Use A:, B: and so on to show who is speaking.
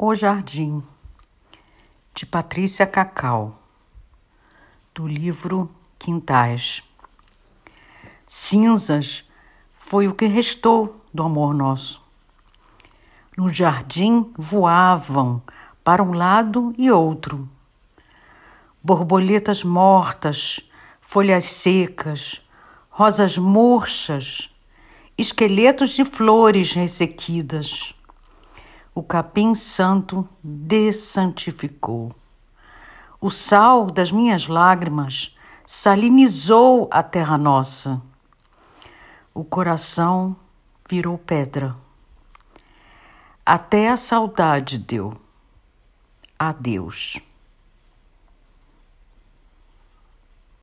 A: O Jardim, de Patrícia Cacau, do livro Quintais. Cinzas foi o que restou do amor nosso. No jardim voavam para um lado e outro. Borboletas mortas, folhas secas, rosas murchas, esqueletos de flores ressequidas o capim santo dessantificou. O sal das minhas lágrimas salinizou a terra nossa. O coração virou pedra. Até a saudade deu. Adeus.